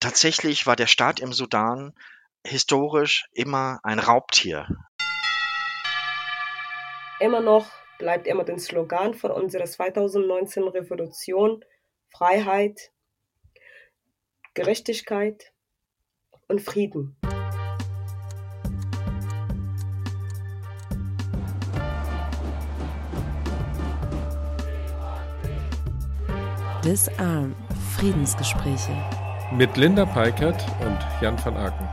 Tatsächlich war der Staat im Sudan historisch immer ein Raubtier. Immer noch bleibt immer den Slogan von unserer 2019 Revolution Freiheit, Gerechtigkeit und Frieden. Disarm Friedensgespräche mit Linda Peikert und Jan van Aken.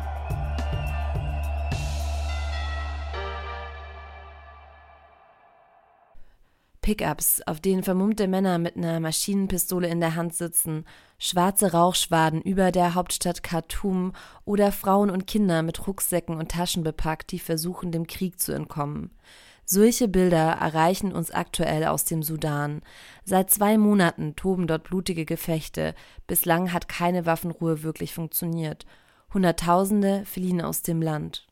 Pickups, auf denen vermummte Männer mit einer Maschinenpistole in der Hand sitzen, schwarze Rauchschwaden über der Hauptstadt Khartoum oder Frauen und Kinder mit Rucksäcken und Taschen bepackt, die versuchen, dem Krieg zu entkommen. Solche Bilder erreichen uns aktuell aus dem Sudan. Seit zwei Monaten toben dort blutige Gefechte. Bislang hat keine Waffenruhe wirklich funktioniert. Hunderttausende fliehen aus dem Land.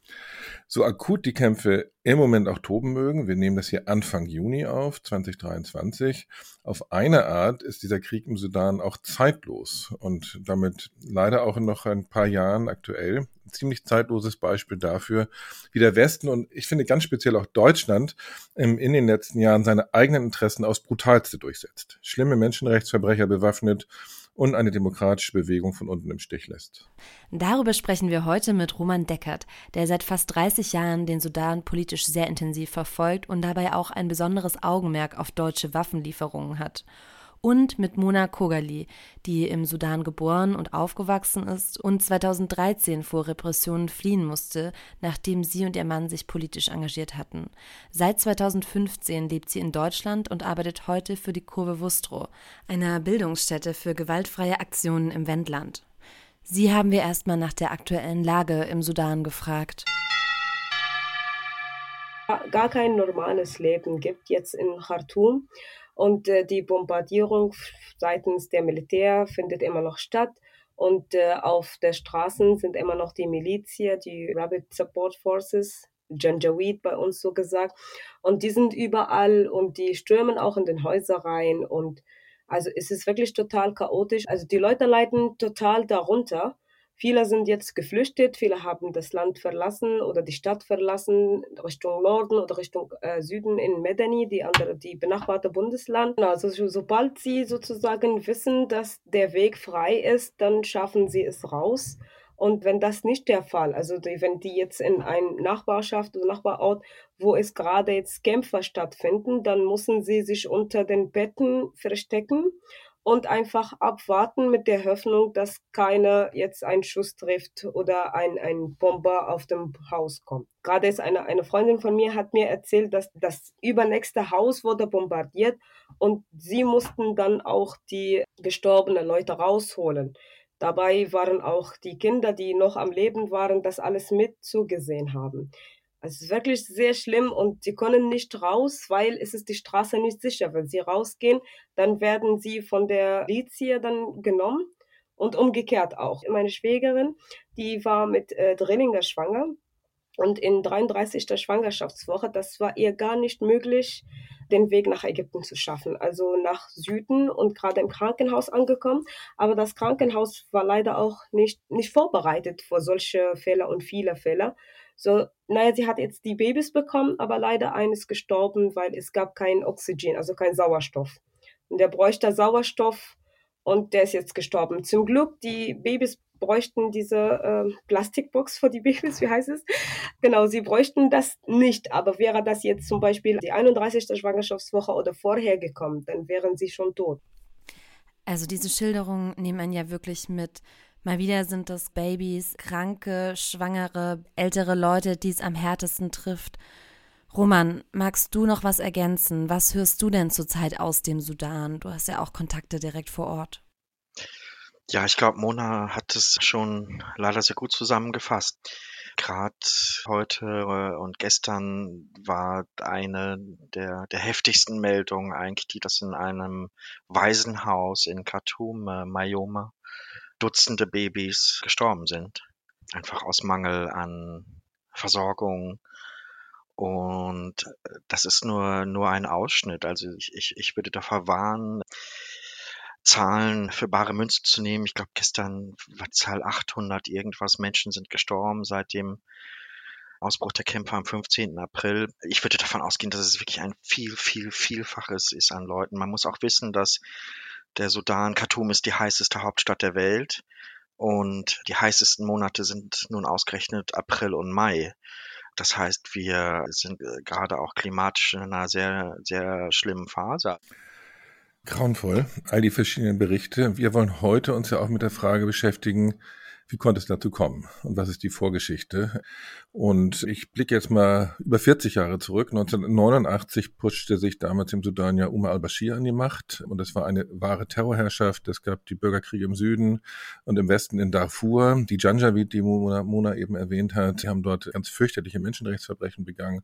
So akut die Kämpfe im Moment auch toben mögen, wir nehmen das hier Anfang Juni auf, 2023. Auf eine Art ist dieser Krieg im Sudan auch zeitlos und damit leider auch noch ein paar Jahren aktuell. Ein ziemlich zeitloses Beispiel dafür, wie der Westen und ich finde ganz speziell auch Deutschland in den letzten Jahren seine eigenen Interessen aufs brutalste durchsetzt. Schlimme Menschenrechtsverbrecher bewaffnet und eine demokratische Bewegung von unten im Stich lässt. Darüber sprechen wir heute mit Roman Deckert, der seit fast 30 Jahren den Sudan politisch sehr intensiv verfolgt und dabei auch ein besonderes Augenmerk auf deutsche Waffenlieferungen hat und mit Mona Kogali, die im Sudan geboren und aufgewachsen ist und 2013 vor Repressionen fliehen musste, nachdem sie und ihr Mann sich politisch engagiert hatten. Seit 2015 lebt sie in Deutschland und arbeitet heute für die Kurve Wustrow, einer Bildungsstätte für gewaltfreie Aktionen im Wendland. Sie haben wir erstmal nach der aktuellen Lage im Sudan gefragt gar kein normales Leben gibt jetzt in Khartoum. Und äh, die Bombardierung seitens der Militär findet immer noch statt. Und äh, auf der Straßen sind immer noch die Milizia, die Rapid Support Forces, Janjaweed bei uns so gesagt. Und die sind überall und die stürmen auch in den Häuser rein. Und also es ist wirklich total chaotisch. Also die Leute leiden total darunter. Viele sind jetzt geflüchtet, viele haben das Land verlassen oder die Stadt verlassen, Richtung Norden oder Richtung äh, Süden in Medani, die andere, die benachbarte Bundesland. Also sobald sie sozusagen wissen, dass der Weg frei ist, dann schaffen sie es raus. Und wenn das nicht der Fall, also die, wenn die jetzt in einer Nachbarschaft oder Nachbarort, wo es gerade jetzt Kämpfer stattfinden, dann müssen sie sich unter den Betten verstecken und einfach abwarten mit der Hoffnung, dass keiner jetzt einen Schuss trifft oder ein, ein Bomber auf dem Haus kommt. Gerade ist eine, eine Freundin von mir hat mir erzählt, dass das übernächste Haus wurde bombardiert und sie mussten dann auch die gestorbenen Leute rausholen. Dabei waren auch die Kinder, die noch am Leben waren, das alles mit zugesehen haben. Es ist wirklich sehr schlimm und sie können nicht raus, weil es ist die Straße nicht sicher. Wenn sie rausgehen, dann werden sie von der Lizie dann genommen und umgekehrt auch. Meine Schwägerin, die war mit äh, Drillinger schwanger und in 33. Schwangerschaftswoche, das war ihr gar nicht möglich, den Weg nach Ägypten zu schaffen, also nach Süden und gerade im Krankenhaus angekommen. Aber das Krankenhaus war leider auch nicht, nicht vorbereitet für solche Fälle und viele Fälle. So, naja, sie hat jetzt die Babys bekommen, aber leider eines gestorben, weil es gab kein Oxygen, also kein Sauerstoff. Und der bräuchte Sauerstoff und der ist jetzt gestorben. Zum Glück, die Babys bräuchten diese äh, Plastikbox für die Babys, wie heißt es? Genau, sie bräuchten das nicht. Aber wäre das jetzt zum Beispiel die 31. Schwangerschaftswoche oder vorher gekommen, dann wären sie schon tot. Also diese Schilderungen nehmen einen ja wirklich mit. Mal wieder sind das Babys, kranke, schwangere, ältere Leute, die es am härtesten trifft. Roman, magst du noch was ergänzen? Was hörst du denn zurzeit aus dem Sudan? Du hast ja auch Kontakte direkt vor Ort. Ja, ich glaube, Mona hat es schon leider sehr gut zusammengefasst. Gerade heute äh, und gestern war eine der, der heftigsten Meldungen eigentlich, die das in einem Waisenhaus in Khartoum, äh, Mayoma, Dutzende Babys gestorben sind. Einfach aus Mangel an Versorgung. Und das ist nur, nur ein Ausschnitt. Also ich, ich, ich würde davor warnen, Zahlen für bare Münze zu nehmen. Ich glaube, gestern war Zahl 800 irgendwas Menschen sind gestorben seit dem Ausbruch der Kämpfe am 15. April. Ich würde davon ausgehen, dass es wirklich ein viel, viel, vielfaches ist an Leuten. Man muss auch wissen, dass der Sudan, Khartoum ist die heißeste Hauptstadt der Welt und die heißesten Monate sind nun ausgerechnet April und Mai. Das heißt, wir sind äh, gerade auch klimatisch in einer sehr, sehr schlimmen Phase. Grauenvoll, all die verschiedenen Berichte. Wir wollen heute uns ja auch mit der Frage beschäftigen, wie konnte es dazu kommen und was ist die Vorgeschichte? Und ich blicke jetzt mal über 40 Jahre zurück. 1989 pushte sich damals im Sudan ja Umar al-Bashir an die Macht und es war eine wahre Terrorherrschaft. Es gab die Bürgerkriege im Süden und im Westen in Darfur. Die Janjaweed, die Mona, Mona eben erwähnt hat, die haben dort ganz fürchterliche Menschenrechtsverbrechen begangen.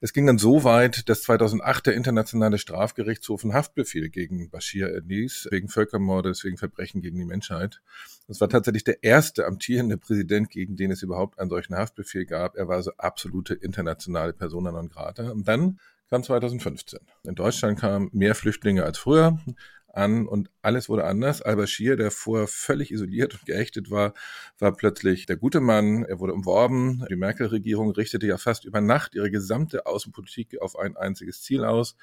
Es ging dann so weit, dass 2008 der Internationale Strafgerichtshof einen Haftbefehl gegen Bashir erließ, wegen Völkermordes, wegen Verbrechen gegen die Menschheit. Das war tatsächlich der erste amtierende Präsident, gegen den es überhaupt einen solchen Haftbefehl gab. Er war also absolute internationale Persona non grata. Und dann kam 2015. In Deutschland kamen mehr Flüchtlinge als früher an und alles wurde anders. Al-Bashir, der vorher völlig isoliert und geächtet war, war plötzlich der gute Mann. Er wurde umworben. Die Merkel-Regierung richtete ja fast über Nacht ihre gesamte Außenpolitik auf ein einziges Ziel aus.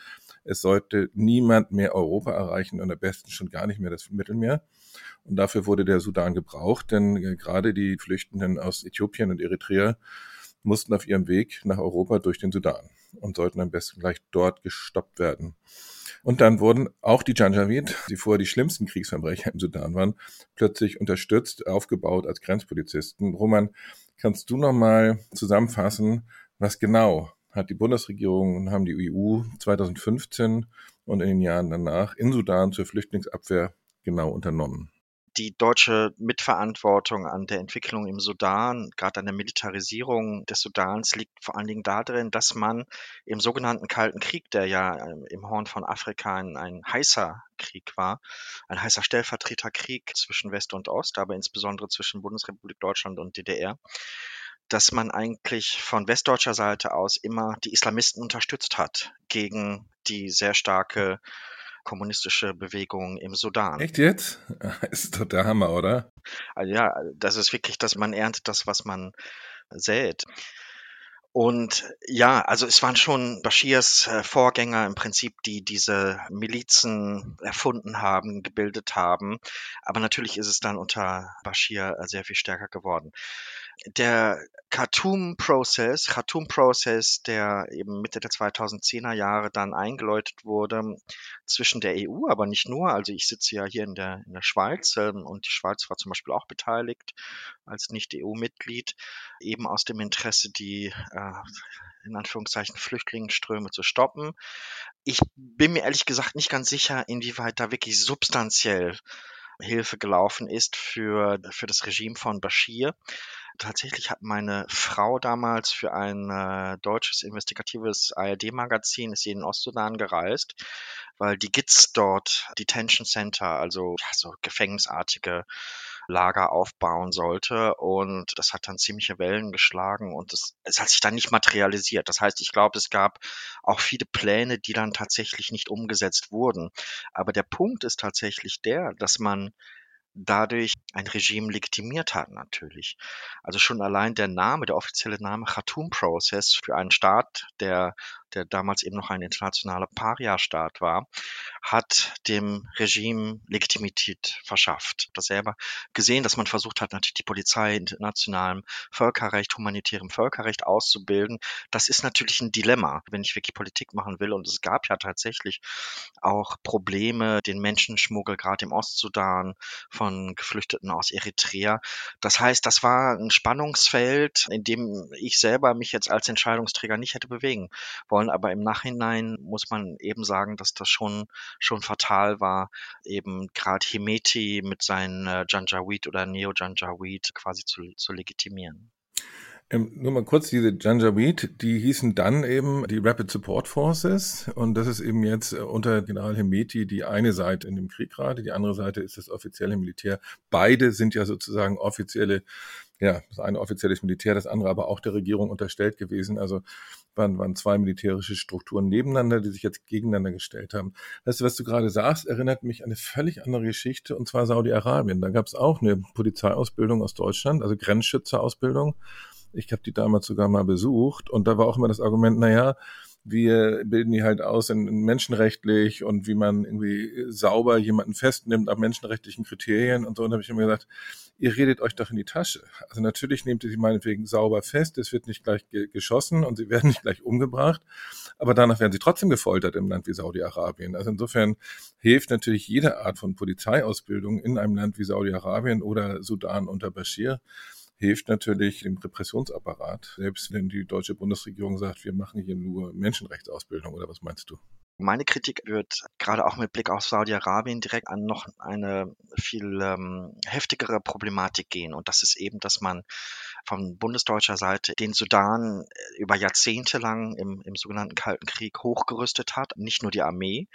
Es sollte niemand mehr Europa erreichen und am besten schon gar nicht mehr das Mittelmeer. Und dafür wurde der Sudan gebraucht, denn äh, gerade die Flüchtenden aus Äthiopien und Eritrea mussten auf ihrem Weg nach Europa durch den Sudan und sollten am besten gleich dort gestoppt werden. Und dann wurden auch die Janjaweed, die vorher die schlimmsten Kriegsverbrecher im Sudan waren, plötzlich unterstützt, aufgebaut als Grenzpolizisten. Roman, kannst du nochmal zusammenfassen, was genau hat die Bundesregierung und haben die EU 2015 und in den Jahren danach in Sudan zur Flüchtlingsabwehr genau unternommen? Die deutsche Mitverantwortung an der Entwicklung im Sudan, gerade an der Militarisierung des Sudans, liegt vor allen Dingen darin, dass man im sogenannten Kalten Krieg, der ja ähm, im Horn von Afrika ein, ein heißer Krieg war, ein heißer Stellvertreterkrieg zwischen West und Ost, aber insbesondere zwischen Bundesrepublik Deutschland und DDR, dass man eigentlich von westdeutscher Seite aus immer die Islamisten unterstützt hat gegen die sehr starke kommunistische Bewegung im Sudan. Echt jetzt? Ist doch der Hammer, oder? Also ja, das ist wirklich, dass man erntet das, was man sät. Und ja, also es waren schon Bashirs äh, Vorgänger im Prinzip, die diese Milizen erfunden haben, gebildet haben. Aber natürlich ist es dann unter Bashir äh, sehr viel stärker geworden der Khartoum-Prozess, Khartoum-Prozess, der eben Mitte der 2010er Jahre dann eingeläutet wurde zwischen der EU, aber nicht nur. Also ich sitze ja hier in der, in der Schweiz ähm, und die Schweiz war zum Beispiel auch beteiligt als Nicht-EU-Mitglied, eben aus dem Interesse, die äh, in Anführungszeichen Flüchtlingsströme zu stoppen. Ich bin mir ehrlich gesagt nicht ganz sicher, inwieweit da wirklich substanziell Hilfe gelaufen ist für, für das Regime von Bashir. Tatsächlich hat meine Frau damals für ein äh, deutsches investigatives ARD-Magazin, ist sie in den Ostsudan gereist, weil die GITS dort, Detention Center, also ja, so gefängnisartige Lager aufbauen sollte. Und das hat dann ziemliche Wellen geschlagen und es, hat sich dann nicht materialisiert. Das heißt, ich glaube, es gab auch viele Pläne, die dann tatsächlich nicht umgesetzt wurden. Aber der Punkt ist tatsächlich der, dass man dadurch ein Regime legitimiert hat natürlich. Also schon allein der Name, der offizielle Name Khartoum Process für einen Staat, der der damals eben noch ein internationaler Paria-Staat war, hat dem Regime Legitimität verschafft. Das selber gesehen, dass man versucht hat, natürlich die Polizei internationalem Völkerrecht, humanitärem Völkerrecht auszubilden. Das ist natürlich ein Dilemma, wenn ich wirklich Politik machen will. Und es gab ja tatsächlich auch Probleme, den Menschenschmuggel gerade im Ostsudan von Geflüchteten aus Eritrea. Das heißt, das war ein Spannungsfeld, in dem ich selber mich jetzt als Entscheidungsträger nicht hätte bewegen wollen wollen. Aber im Nachhinein muss man eben sagen, dass das schon, schon fatal war, eben gerade Hemeti mit seinen äh, Janjaweed oder Neo-Janjaweed quasi zu, zu legitimieren. Ähm, nur mal kurz, diese Janjaweed, die hießen dann eben die Rapid Support Forces und das ist eben jetzt äh, unter General Hemeti die eine Seite in dem Krieg gerade, die andere Seite ist das offizielle Militär. Beide sind ja sozusagen offizielle ja, das eine offizielles Militär, das andere aber auch der Regierung unterstellt gewesen. Also waren, waren zwei militärische Strukturen nebeneinander, die sich jetzt gegeneinander gestellt haben. Du, was du gerade sagst, erinnert mich an eine völlig andere Geschichte, und zwar Saudi-Arabien. Da gab es auch eine Polizeiausbildung aus Deutschland, also Grenzschützerausbildung. Ich habe die damals sogar mal besucht und da war auch immer das Argument, naja, wir bilden die halt aus in, in menschenrechtlich und wie man irgendwie sauber jemanden festnimmt nach menschenrechtlichen Kriterien und so. Und da habe ich immer gesagt, ihr redet euch doch in die Tasche. Also natürlich nehmt ihr sie meinetwegen sauber fest, es wird nicht gleich ge geschossen und sie werden nicht gleich umgebracht, aber danach werden sie trotzdem gefoltert im Land wie Saudi-Arabien. Also insofern hilft natürlich jede Art von Polizeiausbildung in einem Land wie Saudi-Arabien oder Sudan unter Bashir hilft natürlich dem Repressionsapparat, selbst wenn die deutsche Bundesregierung sagt, wir machen hier nur Menschenrechtsausbildung oder was meinst du? Meine Kritik wird gerade auch mit Blick auf Saudi-Arabien direkt an noch eine viel ähm, heftigere Problematik gehen. Und das ist eben, dass man von bundesdeutscher Seite den Sudan über Jahrzehnte lang im, im sogenannten Kalten Krieg hochgerüstet hat. Nicht nur die Armee,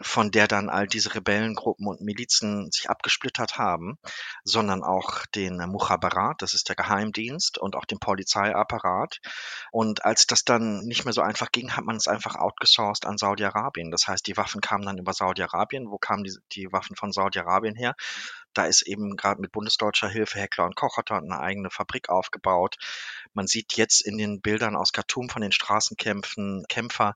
von der dann all diese Rebellengruppen und Milizen sich abgesplittert haben, sondern auch den Mukhabarat, das ist der Geheimdienst, und auch den Polizeiapparat. Und als das dann nicht mehr so einfach ging, hat man es einfach outgesourced an Saudi-Arabien. Das heißt, die Waffen kamen dann über Saudi-Arabien. Wo kamen die, die Waffen von Saudi-Arabien her? Da ist eben gerade mit bundesdeutscher Hilfe Heckler und Koch hat eine eigene Fabrik aufgebaut. Man sieht jetzt in den Bildern aus Khartoum von den Straßenkämpfen Kämpfer,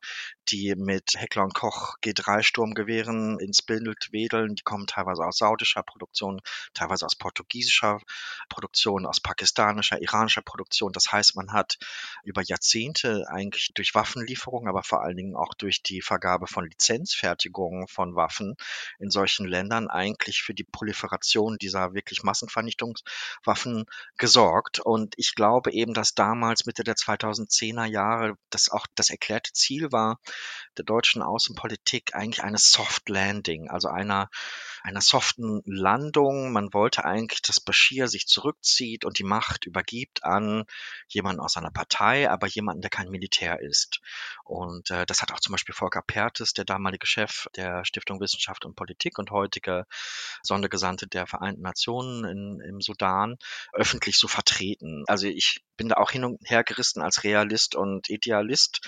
die mit Heckler und Koch G3 Sturmgewehren ins Bild wedeln. Die kommen teilweise aus saudischer Produktion, teilweise aus portugiesischer Produktion, aus pakistanischer, iranischer Produktion. Das heißt, man hat über Jahrzehnte eigentlich durch Waffenlieferungen, aber vor allen Dingen auch durch die Vergabe von Lizenzfertigungen von Waffen in solchen Ländern eigentlich für die Proliferation dieser wirklich Massenvernichtungswaffen gesorgt. Und ich glaube eben, dass damals Mitte der 2010er Jahre das auch das erklärte Ziel war, der deutschen Außenpolitik eigentlich eine Soft Landing, also einer, einer soften Landung. Man wollte eigentlich, dass Bashir sich zurückzieht und die Macht übergibt an jemanden aus seiner Partei, aber jemanden, der kein Militär ist. Und äh, das hat auch zum Beispiel Volker Pertes, der damalige Chef der Stiftung Wissenschaft und Politik und heutige Sondergesandte der Vereinten Nationen in, im Sudan, öffentlich so vertreten. Also ich bin da auch hin und her gerissen als Realist und Idealist.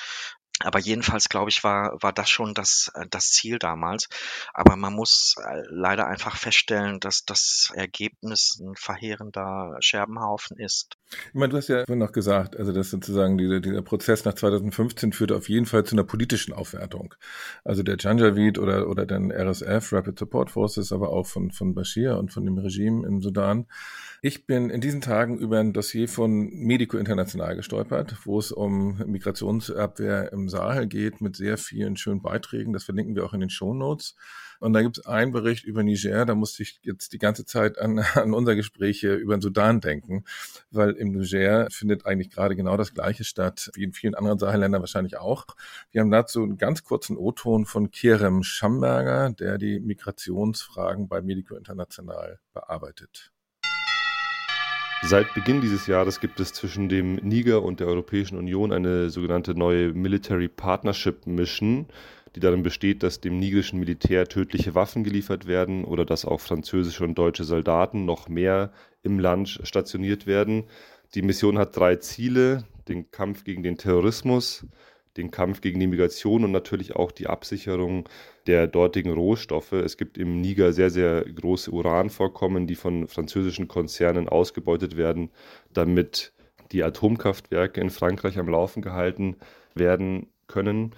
Aber jedenfalls, glaube ich, war, war das schon das, äh, das Ziel damals. Aber man muss äh, leider einfach feststellen, dass das Ergebnis ein verheerender Scherbenhaufen ist. Ich meine, du hast ja vorhin noch gesagt, also dass sozusagen dieser, dieser Prozess nach 2015 führte auf jeden Fall zu einer politischen Aufwertung. Also der Janjaweed oder, oder dann RSF, Rapid Support Forces, aber auch von, von Bashir und von dem Regime im Sudan ich bin in diesen Tagen über ein Dossier von Medico International gestolpert, wo es um Migrationsabwehr im Sahel geht mit sehr vielen schönen Beiträgen. Das verlinken wir auch in den Show Notes. Und da gibt es einen Bericht über Niger, da musste ich jetzt die ganze Zeit an, an unser Gespräch über den Sudan denken, weil im Niger findet eigentlich gerade genau das Gleiche statt, wie in vielen anderen Sahelländern wahrscheinlich auch. Wir haben dazu einen ganz kurzen O-Ton von Kerem Schamberger, der die Migrationsfragen bei Medico International bearbeitet. Seit Beginn dieses Jahres gibt es zwischen dem Niger und der Europäischen Union eine sogenannte neue Military Partnership Mission, die darin besteht, dass dem nigerischen Militär tödliche Waffen geliefert werden oder dass auch französische und deutsche Soldaten noch mehr im Land stationiert werden. Die Mission hat drei Ziele, den Kampf gegen den Terrorismus, den Kampf gegen die Migration und natürlich auch die Absicherung der dortigen Rohstoffe. Es gibt im Niger sehr, sehr große Uranvorkommen, die von französischen Konzernen ausgebeutet werden, damit die Atomkraftwerke in Frankreich am Laufen gehalten werden können.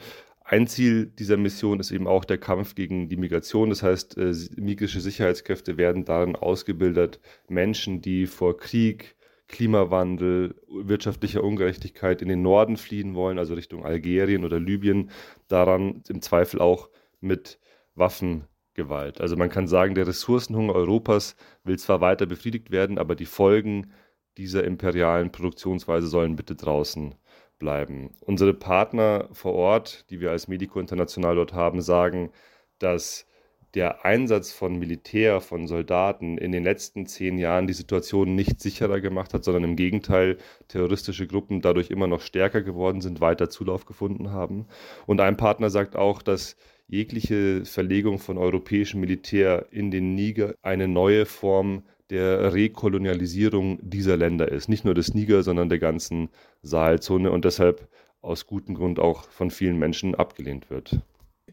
Ein Ziel dieser Mission ist eben auch der Kampf gegen die Migration. Das heißt, äh, migrische Sicherheitskräfte werden darin ausgebildet, Menschen, die vor Krieg, Klimawandel, wirtschaftlicher Ungerechtigkeit in den Norden fliehen wollen, also Richtung Algerien oder Libyen, daran im Zweifel auch mit Waffengewalt. Also man kann sagen, der Ressourcenhunger Europas will zwar weiter befriedigt werden, aber die Folgen dieser imperialen Produktionsweise sollen bitte draußen bleiben. Unsere Partner vor Ort, die wir als Medico International dort haben, sagen, dass der Einsatz von Militär, von Soldaten in den letzten zehn Jahren die Situation nicht sicherer gemacht hat, sondern im Gegenteil terroristische Gruppen dadurch immer noch stärker geworden sind, weiter Zulauf gefunden haben. Und ein Partner sagt auch, dass jegliche Verlegung von europäischem Militär in den Niger eine neue Form der Rekolonialisierung dieser Länder ist. Nicht nur des Niger, sondern der ganzen Sahelzone und deshalb aus gutem Grund auch von vielen Menschen abgelehnt wird.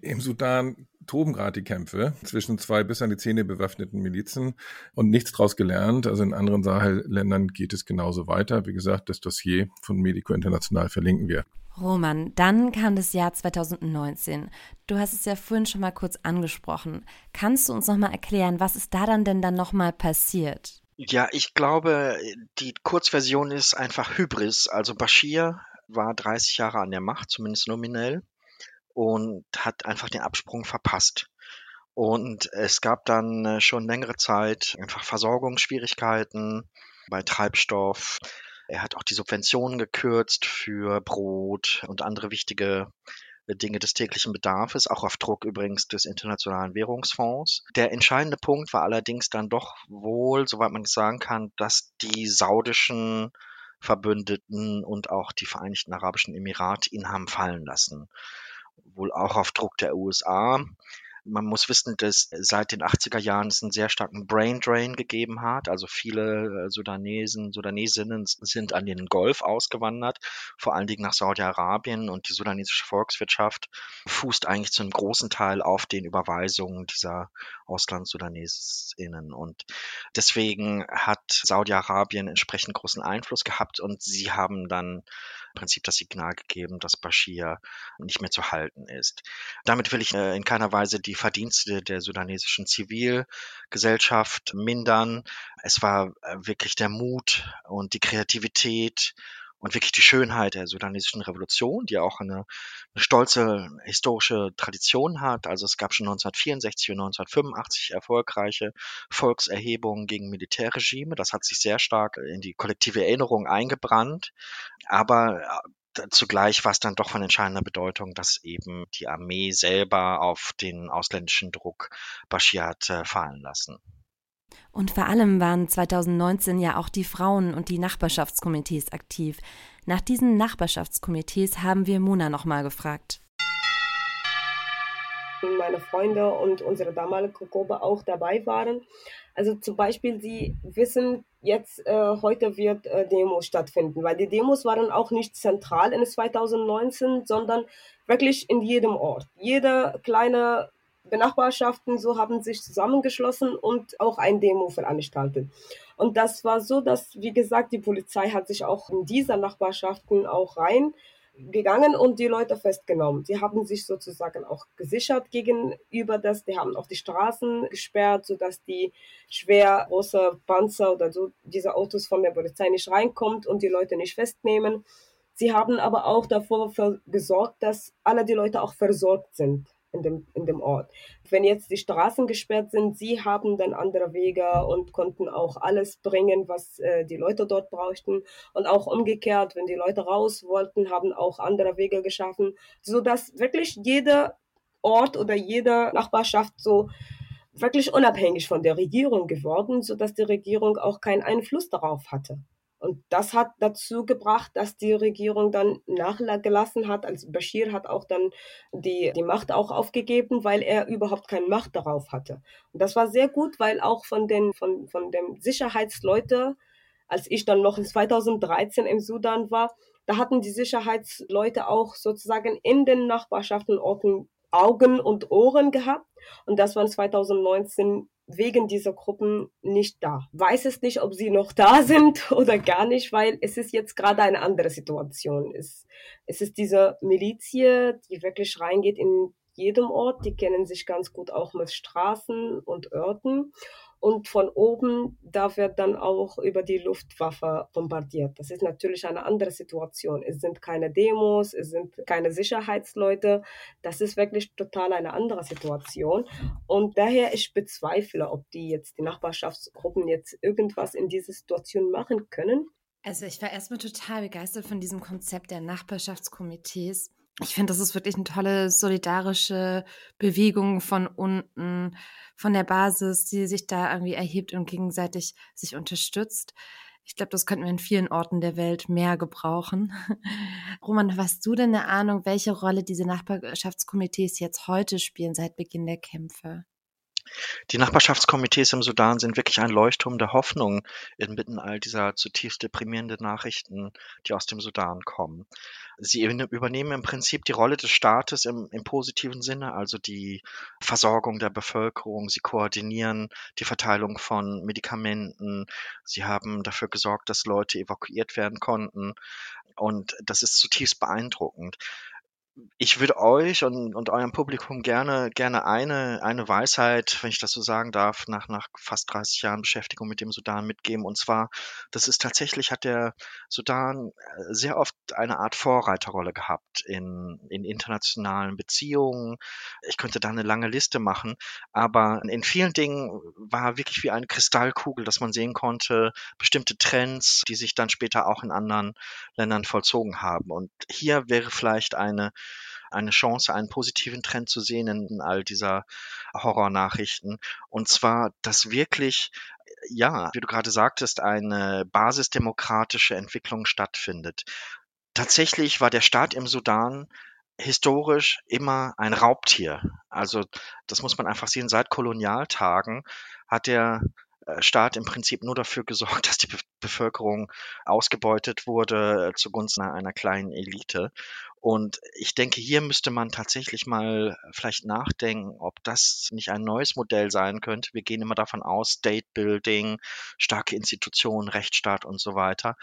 Im Sudan toben gerade die Kämpfe zwischen zwei bis an die Zähne bewaffneten Milizen und nichts daraus gelernt. Also in anderen Sahelländern geht es genauso weiter. Wie gesagt, das Dossier von Medico International verlinken wir. Roman, dann kam das Jahr 2019. Du hast es ja vorhin schon mal kurz angesprochen. Kannst du uns noch mal erklären, was ist da dann denn dann noch mal passiert? Ja, ich glaube, die Kurzversion ist einfach Hybris. Also Bashir war 30 Jahre an der Macht, zumindest nominell und hat einfach den Absprung verpasst. Und es gab dann äh, schon längere Zeit einfach Versorgungsschwierigkeiten bei Treibstoff. Er hat auch die Subventionen gekürzt für Brot und andere wichtige äh, Dinge des täglichen Bedarfs, auch auf Druck übrigens des Internationalen Währungsfonds. Der entscheidende Punkt war allerdings dann doch wohl, soweit man sagen kann, dass die saudischen Verbündeten und auch die Vereinigten Arabischen Emirate ihn haben fallen lassen wohl auch auf Druck der USA. Man muss wissen, dass seit den 80er Jahren es einen sehr starken Brain Drain gegeben hat. Also viele äh, Sudanesen, Sudanesinnen sind an den Golf ausgewandert, vor allen Dingen nach Saudi-Arabien und die sudanesische Volkswirtschaft fußt eigentlich zu einem großen Teil auf den Überweisungen dieser Auslandssudanesinnen. Und deswegen hat Saudi-Arabien entsprechend großen Einfluss gehabt und sie haben dann im Prinzip das Signal gegeben, dass Bashir nicht mehr zu halten ist. Damit will ich äh, in keiner Weise die Verdienste der sudanesischen Zivilgesellschaft mindern. Es war äh, wirklich der Mut und die Kreativität und wirklich die Schönheit der sudanesischen Revolution, die auch eine, eine, stolze historische Tradition hat. Also es gab schon 1964 und 1985 erfolgreiche Volkserhebungen gegen Militärregime. Das hat sich sehr stark in die kollektive Erinnerung eingebrannt. Aber äh, zugleich war es dann doch von entscheidender Bedeutung, dass eben die Armee selber auf den ausländischen Druck Bashir hat äh, fallen lassen. Und vor allem waren 2019 ja auch die Frauen und die Nachbarschaftskomitees aktiv. Nach diesen Nachbarschaftskomitees haben wir Mona nochmal gefragt. Meine Freunde und unsere damalige Gruppe auch dabei waren. Also zum Beispiel, sie wissen jetzt, äh, heute wird äh, Demos stattfinden, weil die Demos waren auch nicht zentral in 2019, sondern wirklich in jedem Ort. Jeder kleine Benachbarschaften so haben sich zusammengeschlossen und auch ein Demo veranstaltet. Und das war so, dass, wie gesagt, die Polizei hat sich auch in dieser Nachbarschaften auch reingegangen und die Leute festgenommen. Sie haben sich sozusagen auch gesichert gegenüber das. Die haben auch die Straßen gesperrt, sodass die schwer große Panzer oder so diese Autos von der Polizei nicht reinkommt und die Leute nicht festnehmen. Sie haben aber auch davor gesorgt, dass alle die Leute auch versorgt sind in dem, in dem Ort. Wenn jetzt die Straßen gesperrt sind, sie haben dann andere Wege und konnten auch alles bringen, was äh, die Leute dort brauchten. Und auch umgekehrt, wenn die Leute raus wollten, haben auch andere Wege geschaffen, sodass wirklich jeder Ort oder jede Nachbarschaft so wirklich unabhängig von der Regierung geworden, sodass die Regierung auch keinen Einfluss darauf hatte. Und das hat dazu gebracht, dass die Regierung dann nachgelassen hat. Also Bashir hat auch dann die, die Macht auch aufgegeben, weil er überhaupt keine Macht darauf hatte. Und das war sehr gut, weil auch von den, von, von den Sicherheitsleute, als ich dann noch in 2013 im Sudan war, da hatten die Sicherheitsleute auch sozusagen in den Nachbarschaften Orten Augen und Ohren gehabt. Und das war 2019 wegen dieser Gruppen nicht da. Weiß es nicht, ob sie noch da sind oder gar nicht, weil es ist jetzt gerade eine andere Situation. Es, es ist diese Milizie, die wirklich reingeht in jedem Ort. Die kennen sich ganz gut auch mit Straßen und Orten und von oben, da wird dann auch über die Luftwaffe bombardiert. Das ist natürlich eine andere Situation. Es sind keine Demos, es sind keine Sicherheitsleute. Das ist wirklich total eine andere Situation. Und daher, ich bezweifle, ob die jetzt, die Nachbarschaftsgruppen jetzt irgendwas in dieser Situation machen können. Also ich war erstmal total begeistert von diesem Konzept der Nachbarschaftskomitees. Ich finde, das ist wirklich eine tolle solidarische Bewegung von unten von der Basis, die sich da irgendwie erhebt und gegenseitig sich unterstützt. Ich glaube, das könnten wir in vielen Orten der Welt mehr gebrauchen. Roman, hast du denn eine Ahnung, welche Rolle diese Nachbarschaftskomitees jetzt heute spielen seit Beginn der Kämpfe? Die Nachbarschaftskomitees im Sudan sind wirklich ein Leuchtturm der Hoffnung inmitten all dieser zutiefst deprimierenden Nachrichten, die aus dem Sudan kommen. Sie übernehmen im Prinzip die Rolle des Staates im, im positiven Sinne, also die Versorgung der Bevölkerung. Sie koordinieren die Verteilung von Medikamenten. Sie haben dafür gesorgt, dass Leute evakuiert werden konnten. Und das ist zutiefst beeindruckend ich würde euch und, und eurem Publikum gerne, gerne eine, eine Weisheit, wenn ich das so sagen darf, nach, nach fast 30 Jahren Beschäftigung mit dem Sudan mitgeben. Und zwar, das ist tatsächlich, hat der Sudan äh, sehr oft eine Art Vorreiterrolle gehabt in, in internationalen Beziehungen. Ich könnte da eine lange Liste machen, aber in vielen Dingen war wirklich wie eine Kristallkugel, dass man sehen konnte, bestimmte Trends, die sich dann später auch in anderen Ländern vollzogen haben. Und hier wäre vielleicht eine eine Chance, einen positiven Trend zu sehen in all dieser Horrornachrichten. Und zwar, dass wirklich ja, wie du gerade sagtest, eine basisdemokratische Entwicklung stattfindet. Tatsächlich war der Staat im Sudan historisch immer ein Raubtier. Also das muss man einfach sehen. Seit Kolonialtagen hat der äh, Staat im Prinzip nur dafür gesorgt, dass die Bevölkerung ausgebeutet wurde äh, zugunsten einer kleinen Elite. Und ich denke, hier müsste man tatsächlich mal vielleicht nachdenken, ob das nicht ein neues Modell sein könnte. Wir gehen immer davon aus, State Building, starke Institutionen, Rechtsstaat und so weiter.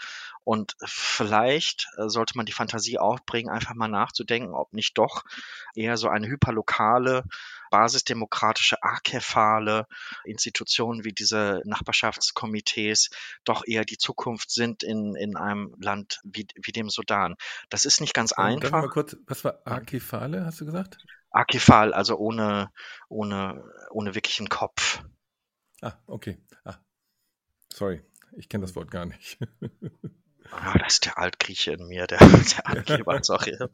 Und vielleicht äh, sollte man die Fantasie aufbringen, einfach mal nachzudenken, ob nicht doch eher so eine hyperlokale, basisdemokratische, akephale Institutionen wie diese Nachbarschaftskomitees doch eher die Zukunft sind in, in einem Land wie, wie dem Sudan. Das ist nicht ganz einfach Darf ich mal kurz, was war Akephale, hast du gesagt? Akephal, also ohne, ohne, ohne wirklichen Kopf. Ah, okay. Ah. Sorry, ich kenne das Wort gar nicht. Ah, das ist der Altgrieche in mir, der, der Angeber, sorry.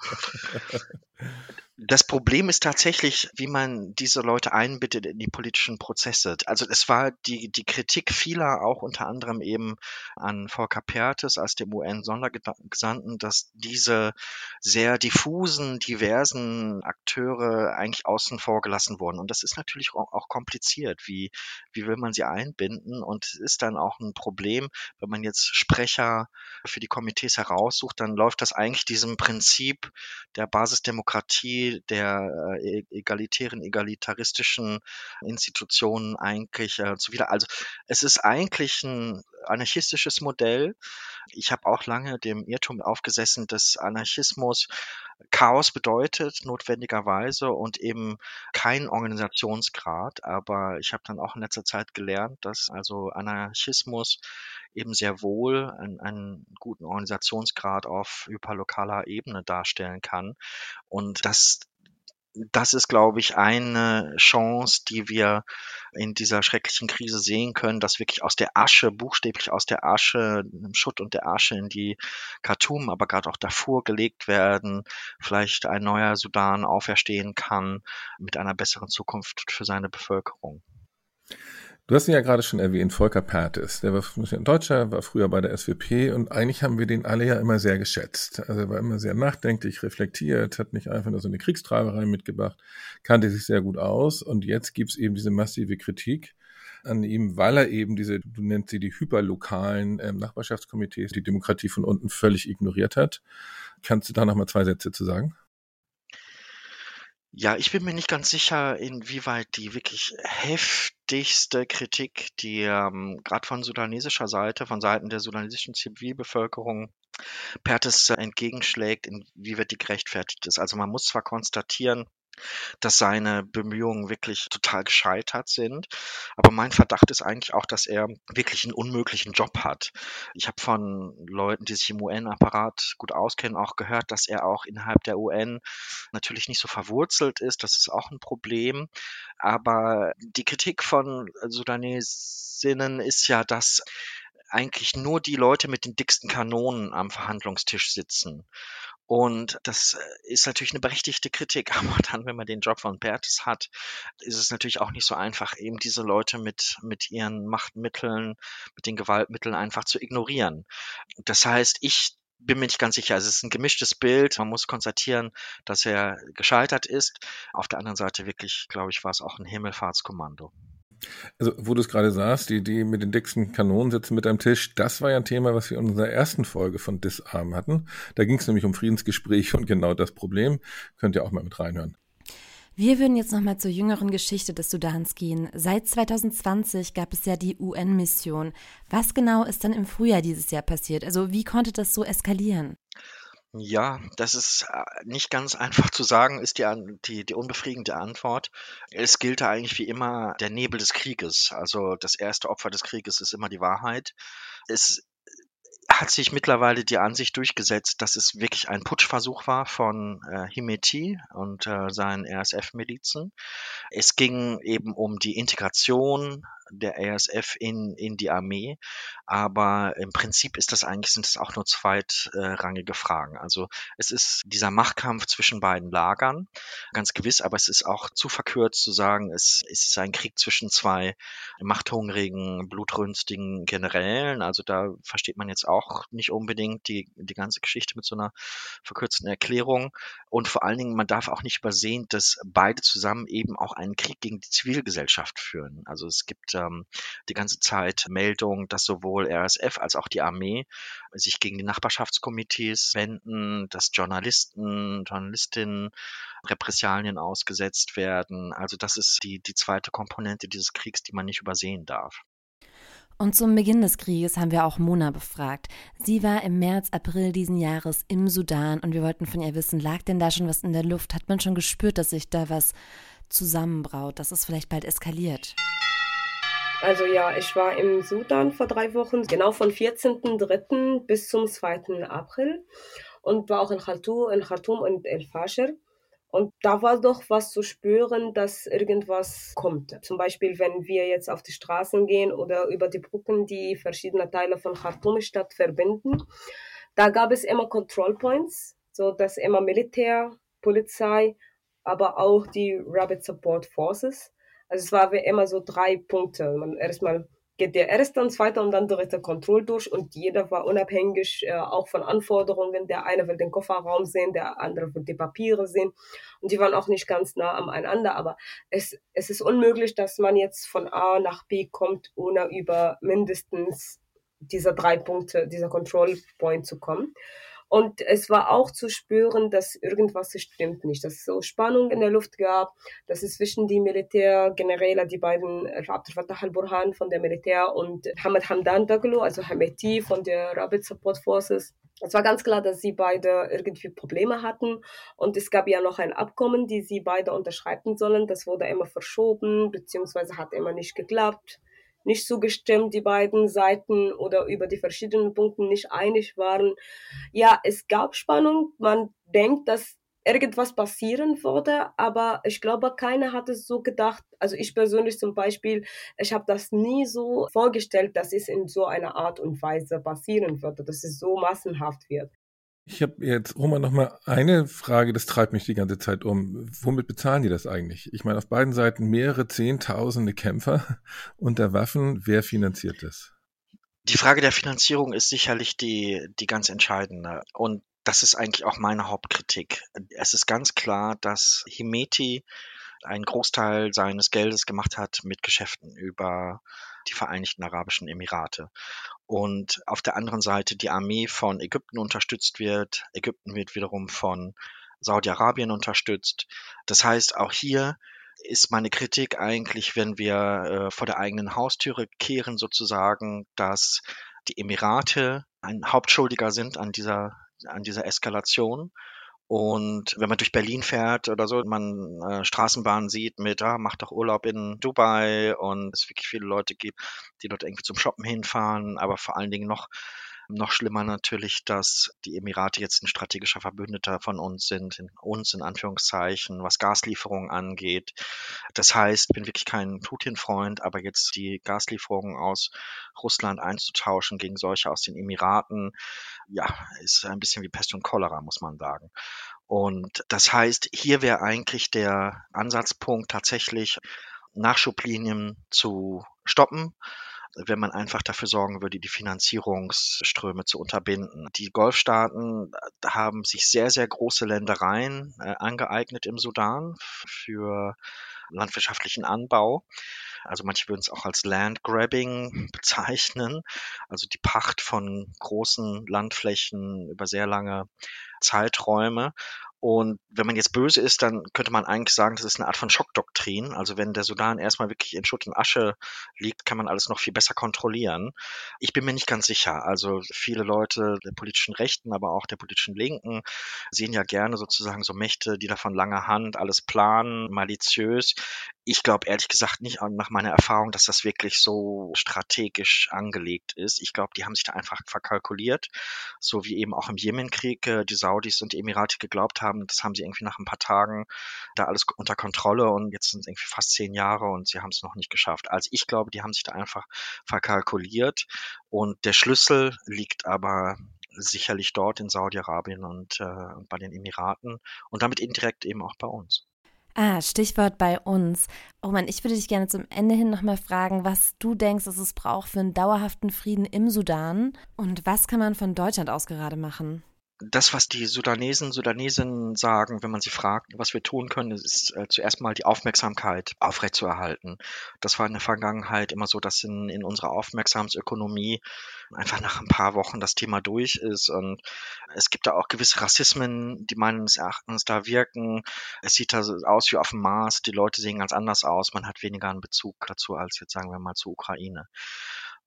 Das Problem ist tatsächlich, wie man diese Leute einbittet in die politischen Prozesse. Also es war die, die Kritik vieler, auch unter anderem eben an Volker Pertes als dem UN-Sondergesandten, dass diese sehr diffusen, diversen Akteure eigentlich außen vor gelassen wurden. Und das ist natürlich auch kompliziert. Wie, wie will man sie einbinden? Und es ist dann auch ein Problem, wenn man jetzt Sprecher für die Komitees heraussucht, dann läuft das eigentlich diesem Prinzip der Basisdemokratie der äh, e-, egalitären, egalitaristischen Institutionen eigentlich äh, zuwider. Also es ist eigentlich ein anarchistisches Modell. Ich habe auch lange dem Irrtum aufgesessen, dass Anarchismus Chaos bedeutet notwendigerweise und eben kein Organisationsgrad. Aber ich habe dann auch in letzter Zeit gelernt, dass also Anarchismus eben sehr wohl einen, einen guten Organisationsgrad auf hyperlokaler Ebene darstellen kann. Und das das ist, glaube ich, eine Chance, die wir in dieser schrecklichen Krise sehen können, dass wirklich aus der Asche, buchstäblich aus der Asche, im Schutt und der Asche in die Khartoum, aber gerade auch davor gelegt werden, vielleicht ein neuer Sudan auferstehen kann mit einer besseren Zukunft für seine Bevölkerung. Du hast ihn ja gerade schon erwähnt, Volker Pertes. Der war ein Deutscher, war früher bei der SWP und eigentlich haben wir den alle ja immer sehr geschätzt. Also er war immer sehr nachdenklich, reflektiert, hat nicht einfach nur so eine Kriegstreiberei mitgebracht, kannte sich sehr gut aus und jetzt gibt's eben diese massive Kritik an ihm, weil er eben diese, du nennst sie die hyperlokalen äh, Nachbarschaftskomitees, die Demokratie von unten völlig ignoriert hat. Kannst du da nochmal zwei Sätze zu sagen? Ja, ich bin mir nicht ganz sicher, inwieweit die wirklich heftigste Kritik, die ähm, gerade von sudanesischer Seite, von Seiten der sudanesischen Zivilbevölkerung Pertes entgegenschlägt, inwieweit die gerechtfertigt ist. Also man muss zwar konstatieren, dass seine Bemühungen wirklich total gescheitert sind. Aber mein Verdacht ist eigentlich auch, dass er wirklich einen unmöglichen Job hat. Ich habe von Leuten, die sich im UN-Apparat gut auskennen, auch gehört, dass er auch innerhalb der UN natürlich nicht so verwurzelt ist. Das ist auch ein Problem. Aber die Kritik von Sudanesinnen ist ja, dass eigentlich nur die Leute mit den dicksten Kanonen am Verhandlungstisch sitzen. Und das äh, ist natürlich eine berechtigte Kritik. Aber dann, wenn man den Job von Bertes hat, ist es natürlich auch nicht so einfach, eben diese Leute mit, mit ihren Machtmitteln, mit den Gewaltmitteln einfach zu ignorieren. Das heißt, ich bin mir nicht ganz sicher. Also es ist ein gemischtes Bild. Man muss konstatieren, dass er gescheitert ist. Auf der anderen Seite wirklich, glaube ich, war es auch ein Himmelfahrtskommando. Also, wo du es gerade sagst, die Idee mit den dicksten Kanonen sitzen mit am Tisch, das war ja ein Thema, was wir in unserer ersten Folge von Disarm hatten. Da ging es nämlich um Friedensgespräche und genau das Problem. Könnt ihr auch mal mit reinhören. Wir würden jetzt nochmal zur jüngeren Geschichte des Sudans gehen. Seit 2020 gab es ja die UN-Mission. Was genau ist dann im Frühjahr dieses Jahr passiert? Also wie konnte das so eskalieren? Ja, das ist äh, nicht ganz einfach zu sagen, ist die, die, die unbefriedigende Antwort. Es gilt da eigentlich wie immer der Nebel des Krieges. Also das erste Opfer des Krieges ist immer die Wahrheit. Es hat sich mittlerweile die Ansicht durchgesetzt, dass es wirklich ein Putschversuch war von äh, Himeti und äh, seinen RSF-Milizen. Es ging eben um die Integration der RSF in, in die Armee. Aber im Prinzip ist das eigentlich, sind es auch nur zweitrangige Fragen. Also es ist dieser Machtkampf zwischen beiden Lagern, ganz gewiss, aber es ist auch zu verkürzt zu sagen, es ist ein Krieg zwischen zwei machthungrigen, blutrünstigen Generälen. Also da versteht man jetzt auch nicht unbedingt die, die ganze Geschichte mit so einer verkürzten Erklärung. Und vor allen Dingen, man darf auch nicht übersehen, dass beide zusammen eben auch einen Krieg gegen die Zivilgesellschaft führen. Also es gibt ähm, die ganze Zeit Meldungen, dass sowohl RSF als auch die Armee sich gegen die Nachbarschaftskomitees wenden, dass Journalisten, Journalistinnen Repressalien ausgesetzt werden. Also das ist die, die zweite Komponente dieses Kriegs, die man nicht übersehen darf. Und zum Beginn des Krieges haben wir auch Mona befragt. Sie war im März, April diesen Jahres im Sudan und wir wollten von ihr wissen, lag denn da schon was in der Luft? Hat man schon gespürt, dass sich da was zusammenbraut, dass es vielleicht bald eskaliert? Also ja, ich war im Sudan vor drei Wochen, genau von 14.03. bis zum 2. April und war auch in Khartoum, in Khartoum und El Fasher. Und da war doch was zu spüren, dass irgendwas kommt. Zum Beispiel, wenn wir jetzt auf die Straßen gehen oder über die Brücken, die verschiedene Teile von Khartoum Stadt verbinden. Da gab es immer Control Points, so dass immer Militär, Polizei, aber auch die Rapid Support Forces also es war wie immer so drei Punkte. Man erstmal der erste und zweite und dann dritte Kontroll durch und jeder war unabhängig äh, auch von Anforderungen. Der eine will den Kofferraum sehen, der andere will die Papiere sehen und die waren auch nicht ganz nah aneinander, aber es, es ist unmöglich, dass man jetzt von A nach B kommt, ohne über mindestens diese drei Punkte, dieser Control Point zu kommen. Und es war auch zu spüren, dass irgendwas stimmt nicht, dass es so Spannung in der Luft gab, dass es zwischen die Militärgeneräle, die beiden Abdel Fattah al-Burhan von der Militär und Hamad Hamdan Daglo, also Hameti von der Rapid Support Forces, es war ganz klar, dass sie beide irgendwie Probleme hatten und es gab ja noch ein Abkommen, die sie beide unterschreiben sollen. Das wurde immer verschoben, beziehungsweise hat immer nicht geklappt nicht zugestimmt, die beiden Seiten oder über die verschiedenen Punkte nicht einig waren. Ja, es gab Spannung. Man denkt, dass irgendwas passieren würde, aber ich glaube, keiner hat es so gedacht. Also ich persönlich zum Beispiel, ich habe das nie so vorgestellt, dass es in so einer Art und Weise passieren würde, dass es so massenhaft wird. Ich habe jetzt, Roman, noch mal eine Frage, das treibt mich die ganze Zeit um. Womit bezahlen die das eigentlich? Ich meine, auf beiden Seiten mehrere Zehntausende Kämpfer unter Waffen. Wer finanziert das? Die Frage der Finanzierung ist sicherlich die, die ganz entscheidende. Und das ist eigentlich auch meine Hauptkritik. Es ist ganz klar, dass Himeti einen Großteil seines Geldes gemacht hat mit Geschäften über die Vereinigten Arabischen Emirate. Und auf der anderen Seite die Armee von Ägypten unterstützt wird. Ägypten wird wiederum von Saudi-Arabien unterstützt. Das heißt, auch hier ist meine Kritik eigentlich, wenn wir äh, vor der eigenen Haustüre kehren, sozusagen, dass die Emirate ein Hauptschuldiger sind an dieser, an dieser Eskalation und wenn man durch Berlin fährt oder so, man äh, Straßenbahnen sieht mit, ah, macht doch Urlaub in Dubai und es wirklich viele Leute gibt, die dort irgendwie zum Shoppen hinfahren, aber vor allen Dingen noch noch schlimmer natürlich, dass die Emirate jetzt ein strategischer Verbündeter von uns sind, in uns in Anführungszeichen, was Gaslieferungen angeht. Das heißt, bin wirklich kein Putin-Freund, aber jetzt die Gaslieferungen aus Russland einzutauschen gegen solche aus den Emiraten, ja, ist ein bisschen wie Pest und Cholera, muss man sagen. Und das heißt, hier wäre eigentlich der Ansatzpunkt tatsächlich Nachschublinien zu stoppen wenn man einfach dafür sorgen würde, die Finanzierungsströme zu unterbinden. Die Golfstaaten haben sich sehr, sehr große Ländereien äh, angeeignet im Sudan für landwirtschaftlichen Anbau. Also manche würden es auch als Landgrabbing bezeichnen, also die Pacht von großen Landflächen über sehr lange Zeiträume. Und wenn man jetzt böse ist, dann könnte man eigentlich sagen, das ist eine Art von Schockdoktrin. Also wenn der Sudan erstmal wirklich in Schutt und Asche liegt, kann man alles noch viel besser kontrollieren. Ich bin mir nicht ganz sicher. Also viele Leute der politischen Rechten, aber auch der politischen Linken sehen ja gerne sozusagen so Mächte, die da von langer Hand alles planen, maliziös. Ich glaube ehrlich gesagt nicht nach meiner Erfahrung, dass das wirklich so strategisch angelegt ist. Ich glaube, die haben sich da einfach verkalkuliert, so wie eben auch im Jemenkrieg äh, die Saudis und die Emirate geglaubt haben, das haben sie irgendwie nach ein paar Tagen da alles unter Kontrolle und jetzt sind es irgendwie fast zehn Jahre und sie haben es noch nicht geschafft. Also ich glaube, die haben sich da einfach verkalkuliert und der Schlüssel liegt aber sicherlich dort in Saudi-Arabien und, äh, und bei den Emiraten und damit indirekt eben auch bei uns. Ah, Stichwort bei uns. Oh Mann, ich würde dich gerne zum Ende hin nochmal fragen, was du denkst, dass es braucht für einen dauerhaften Frieden im Sudan und was kann man von Deutschland aus gerade machen? Das, was die Sudanesen, Sudanesinnen sagen, wenn man sie fragt, was wir tun können, ist äh, zuerst mal die Aufmerksamkeit aufrechtzuerhalten. Das war in der Vergangenheit immer so, dass in, in unserer Aufmerksamsökonomie einfach nach ein paar Wochen das Thema durch ist. Und es gibt da auch gewisse Rassismen, die meines Erachtens da wirken. Es sieht da aus wie auf dem Mars. Die Leute sehen ganz anders aus. Man hat weniger einen Bezug dazu als jetzt sagen wir mal zur Ukraine.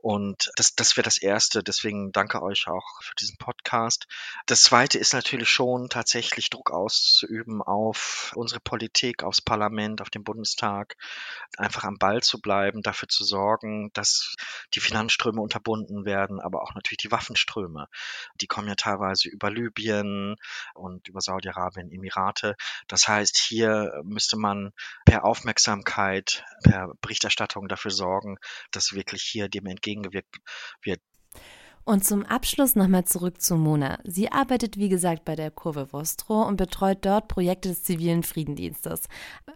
Und das, das wäre das Erste. Deswegen danke euch auch für diesen Podcast. Das Zweite ist natürlich schon tatsächlich Druck auszuüben auf unsere Politik, aufs Parlament, auf den Bundestag, einfach am Ball zu bleiben, dafür zu sorgen, dass die Finanzströme unterbunden werden, aber auch natürlich die Waffenströme. Die kommen ja teilweise über Libyen und über Saudi-Arabien, Emirate. Das heißt, hier müsste man per Aufmerksamkeit, per Berichterstattung dafür sorgen, dass wirklich hier dem entgegen entgegengewirkt wird. Und zum Abschluss nochmal zurück zu Mona. Sie arbeitet, wie gesagt, bei der Kurve Vostro und betreut dort Projekte des zivilen Friedendienstes.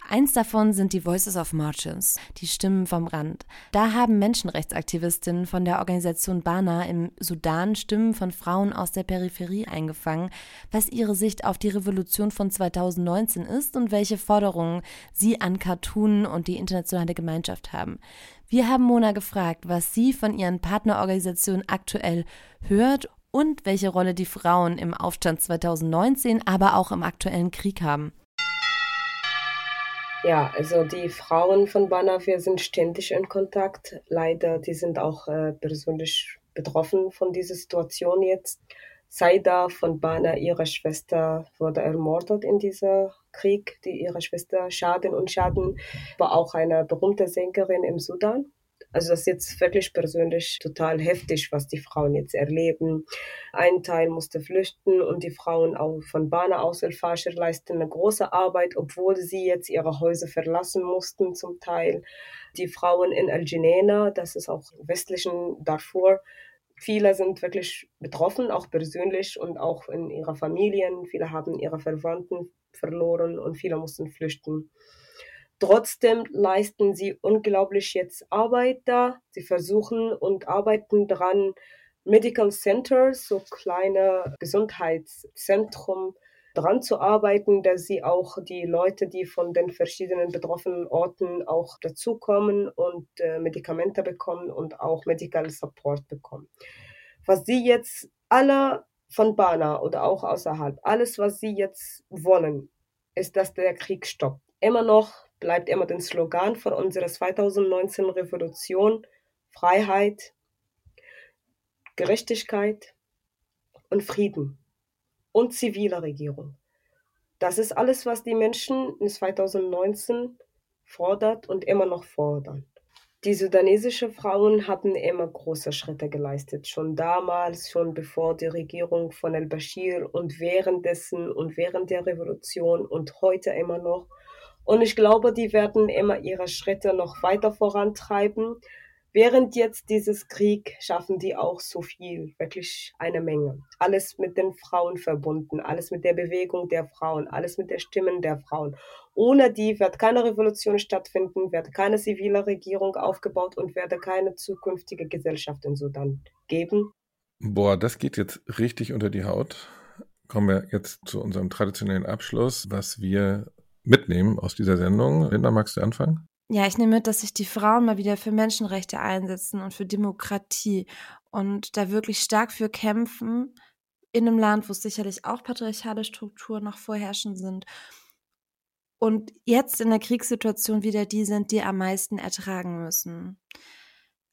Eins davon sind die Voices of Marches, die Stimmen vom Rand. Da haben Menschenrechtsaktivistinnen von der Organisation Bana im Sudan Stimmen von Frauen aus der Peripherie eingefangen, was ihre Sicht auf die Revolution von 2019 ist und welche Forderungen sie an Khartoum und die internationale Gemeinschaft haben. Wir haben Mona gefragt, was sie von ihren Partnerorganisationen aktuell hört und welche Rolle die Frauen im Aufstand 2019, aber auch im aktuellen Krieg haben. Ja, also die Frauen von Banafir sind ständig in Kontakt. Leider, die sind auch äh, persönlich betroffen von dieser Situation jetzt. Saida von Bana, ihre Schwester, wurde ermordet in diesem Krieg. Die, ihre Schwester Schaden und Schaden war auch eine berühmte Sängerin im Sudan. Also das ist jetzt wirklich persönlich total heftig, was die Frauen jetzt erleben. Ein Teil musste flüchten und die Frauen auch von Bana aus El Fasher leisten eine große Arbeit, obwohl sie jetzt ihre Häuser verlassen mussten zum Teil. Die Frauen in El Jinena, das ist auch westlichen Darfur, Viele sind wirklich betroffen, auch persönlich und auch in ihrer Familien. Viele haben ihre Verwandten verloren und viele mussten flüchten. Trotzdem leisten sie unglaublich jetzt Arbeit da. Sie versuchen und arbeiten daran, Medical Centers, so kleine Gesundheitszentren, dran zu arbeiten, dass sie auch die Leute, die von den verschiedenen betroffenen Orten auch dazukommen und äh, Medikamente bekommen und auch Medical Support bekommen. Was sie jetzt alle von Bana oder auch außerhalb, alles, was sie jetzt wollen, ist, dass der Krieg stoppt. Immer noch bleibt immer den Slogan von unserer 2019 Revolution Freiheit, Gerechtigkeit und Frieden und zivile Regierung. Das ist alles, was die Menschen in 2019 fordert und immer noch fordern. Die sudanesischen Frauen haben immer große Schritte geleistet, schon damals, schon bevor die Regierung von al-Bashir und währenddessen und während der Revolution und heute immer noch. Und ich glaube, die werden immer ihre Schritte noch weiter vorantreiben, Während jetzt dieses Krieg schaffen die auch so viel, wirklich eine Menge. Alles mit den Frauen verbunden, alles mit der Bewegung der Frauen, alles mit der Stimmen der Frauen. Ohne die wird keine Revolution stattfinden, wird keine zivile Regierung aufgebaut und werde keine zukünftige Gesellschaft in Sudan geben. Boah, das geht jetzt richtig unter die Haut. Kommen wir jetzt zu unserem traditionellen Abschluss, was wir mitnehmen aus dieser Sendung. Linda, magst du anfangen? Ja, ich nehme mit, dass sich die Frauen mal wieder für Menschenrechte einsetzen und für Demokratie und da wirklich stark für kämpfen in einem Land, wo sicherlich auch patriarchale Strukturen noch vorherrschend sind. Und jetzt in der Kriegssituation wieder die sind, die am meisten ertragen müssen.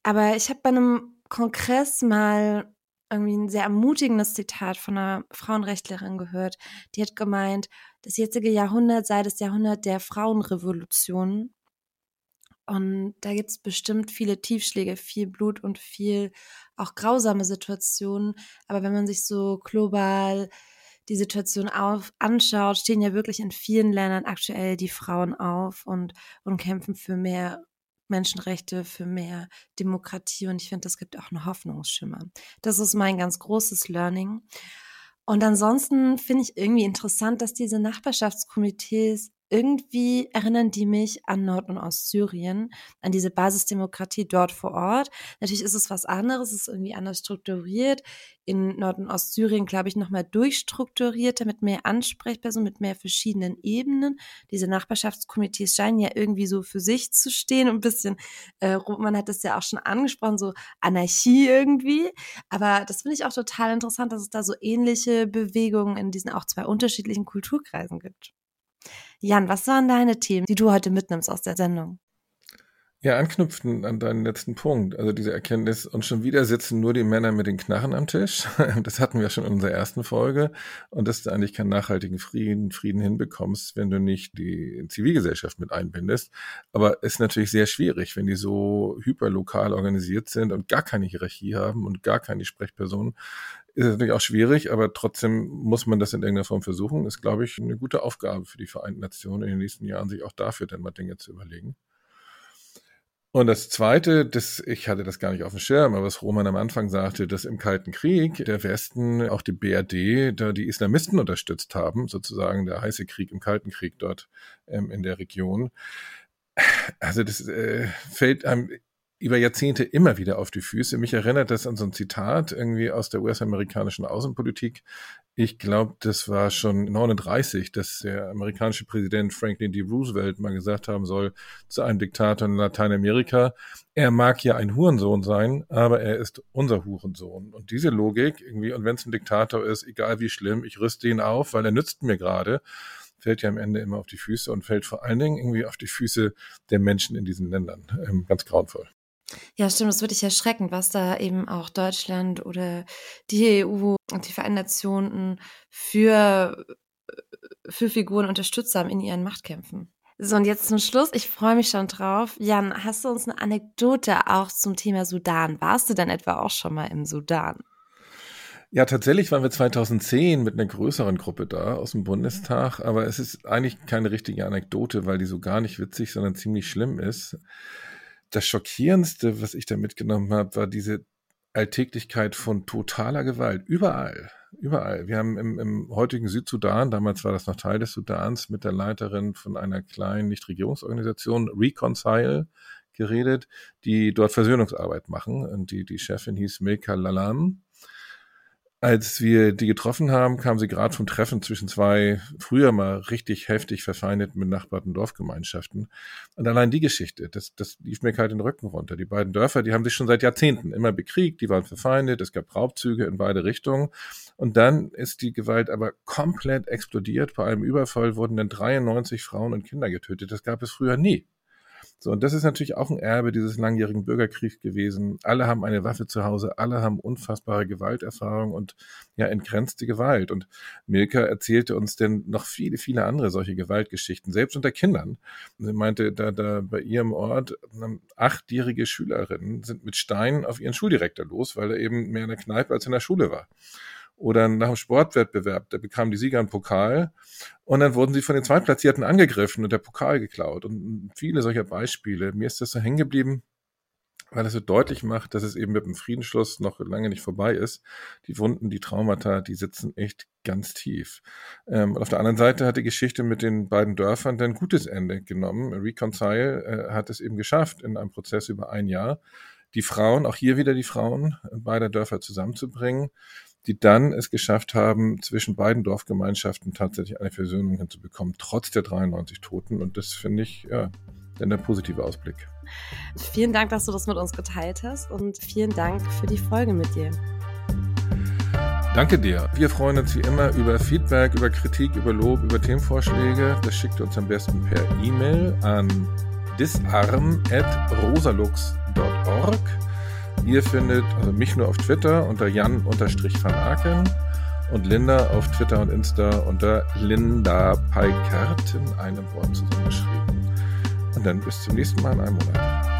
Aber ich habe bei einem Kongress mal irgendwie ein sehr ermutigendes Zitat von einer Frauenrechtlerin gehört. Die hat gemeint, das jetzige Jahrhundert sei das Jahrhundert der Frauenrevolution und da gibt es bestimmt viele Tiefschläge, viel Blut und viel auch grausame Situationen. Aber wenn man sich so global die Situation auf, anschaut, stehen ja wirklich in vielen Ländern aktuell die Frauen auf und, und kämpfen für mehr Menschenrechte, für mehr Demokratie. Und ich finde, das gibt auch einen Hoffnungsschimmer. Das ist mein ganz großes Learning. Und ansonsten finde ich irgendwie interessant, dass diese Nachbarschaftskomitees irgendwie erinnern die mich an Nord- und Ostsyrien, an diese Basisdemokratie dort vor Ort. Natürlich ist es was anderes, es ist irgendwie anders strukturiert. In Nord- und Ostsyrien, glaube ich, nochmal durchstrukturierter, mit mehr Ansprechpersonen, mit mehr verschiedenen Ebenen. Diese Nachbarschaftskomitees scheinen ja irgendwie so für sich zu stehen ein bisschen, äh, man hat das ja auch schon angesprochen, so Anarchie irgendwie. Aber das finde ich auch total interessant, dass es da so ähnliche Bewegungen in diesen auch zwei unterschiedlichen Kulturkreisen gibt. Jan, was waren deine Themen, die du heute mitnimmst aus der Sendung? Ja, anknüpfen an deinen letzten Punkt, also diese Erkenntnis, und schon wieder sitzen nur die Männer mit den Knarren am Tisch. Das hatten wir schon in unserer ersten Folge. Und dass du eigentlich keinen nachhaltigen Frieden, Frieden hinbekommst, wenn du nicht die Zivilgesellschaft mit einbindest. Aber es ist natürlich sehr schwierig, wenn die so hyperlokal organisiert sind und gar keine Hierarchie haben und gar keine Sprechpersonen ist natürlich auch schwierig, aber trotzdem muss man das in irgendeiner Form versuchen. Ist, glaube ich, eine gute Aufgabe für die Vereinten Nationen in den nächsten Jahren, sich auch dafür dann mal Dinge zu überlegen. Und das Zweite, das, ich hatte das gar nicht auf dem Schirm, aber was Roman am Anfang sagte, dass im Kalten Krieg der Westen, auch die BRD, da die Islamisten unterstützt haben, sozusagen der heiße Krieg im Kalten Krieg dort ähm, in der Region. Also das äh, fällt einem über Jahrzehnte immer wieder auf die Füße. Mich erinnert das an so ein Zitat irgendwie aus der US-amerikanischen Außenpolitik. Ich glaube, das war schon 39, dass der amerikanische Präsident Franklin D. Roosevelt mal gesagt haben soll zu einem Diktator in Lateinamerika, er mag ja ein Hurensohn sein, aber er ist unser Hurensohn. Und diese Logik irgendwie, und wenn es ein Diktator ist, egal wie schlimm, ich rüste ihn auf, weil er nützt mir gerade fällt ja am Ende immer auf die Füße und fällt vor allen Dingen irgendwie auf die Füße der Menschen in diesen Ländern. Ähm, ganz grauenvoll. Ja, stimmt, das würde ich erschreckend, was da eben auch Deutschland oder die EU und die Vereinten Nationen für, für Figuren unterstützt haben in ihren Machtkämpfen. So, und jetzt zum Schluss, ich freue mich schon drauf. Jan, hast du uns eine Anekdote auch zum Thema Sudan? Warst du denn etwa auch schon mal im Sudan? Ja, tatsächlich waren wir 2010 mit einer größeren Gruppe da aus dem Bundestag, aber es ist eigentlich keine richtige Anekdote, weil die so gar nicht witzig, sondern ziemlich schlimm ist das Schockierendste, was ich da mitgenommen habe, war diese Alltäglichkeit von totaler Gewalt. Überall. Überall. Wir haben im, im heutigen Südsudan, damals war das noch Teil des Sudans, mit der Leiterin von einer kleinen Nichtregierungsorganisation, Reconcile, geredet, die dort Versöhnungsarbeit machen. Und die, die Chefin hieß Milka Lalam. Als wir die getroffen haben, kam sie gerade vom Treffen zwischen zwei früher mal richtig heftig verfeindeten benachbarten Dorfgemeinschaften. Und allein die Geschichte, das, das lief mir kalt den Rücken runter. Die beiden Dörfer, die haben sich schon seit Jahrzehnten immer bekriegt, die waren verfeindet, es gab Raubzüge in beide Richtungen. Und dann ist die Gewalt aber komplett explodiert. Bei einem Überfall wurden dann 93 Frauen und Kinder getötet. Das gab es früher nie. So, und das ist natürlich auch ein Erbe dieses langjährigen Bürgerkriegs gewesen. Alle haben eine Waffe zu Hause, alle haben unfassbare Gewalterfahrung und ja, entgrenzte Gewalt. Und Milka erzählte uns denn noch viele, viele andere solche Gewaltgeschichten, selbst unter Kindern. Sie meinte, da, da bei ihrem Ort ähm, achtjährige Schülerinnen sind mit Steinen auf ihren Schuldirektor los, weil er eben mehr in der Kneipe als in der Schule war oder nach dem Sportwettbewerb, da bekamen die Sieger einen Pokal und dann wurden sie von den Zweitplatzierten angegriffen und der Pokal geklaut und viele solcher Beispiele. Mir ist das so hängen geblieben, weil es so deutlich macht, dass es eben mit dem Friedensschluss noch lange nicht vorbei ist. Die Wunden, die Traumata, die sitzen echt ganz tief. Ähm, und auf der anderen Seite hat die Geschichte mit den beiden Dörfern dann gutes Ende genommen. Reconcile äh, hat es eben geschafft, in einem Prozess über ein Jahr, die Frauen, auch hier wieder die Frauen beider Dörfer zusammenzubringen, die dann es geschafft haben, zwischen beiden Dorfgemeinschaften tatsächlich eine Versöhnung hinzubekommen, trotz der 93 Toten. Und das finde ich, ja, dann der positive Ausblick. Vielen Dank, dass du das mit uns geteilt hast und vielen Dank für die Folge mit dir. Danke dir. Wir freuen uns wie immer über Feedback, über Kritik, über Lob, über Themenvorschläge. Das schickt ihr uns am besten per E-Mail an disarm.rosalux.org. Ihr findet also mich nur auf Twitter unter Jan-van Aken und Linda auf Twitter und Insta unter Linda Peikert in einem Wort zusammengeschrieben. Und dann bis zum nächsten Mal in einem Monat.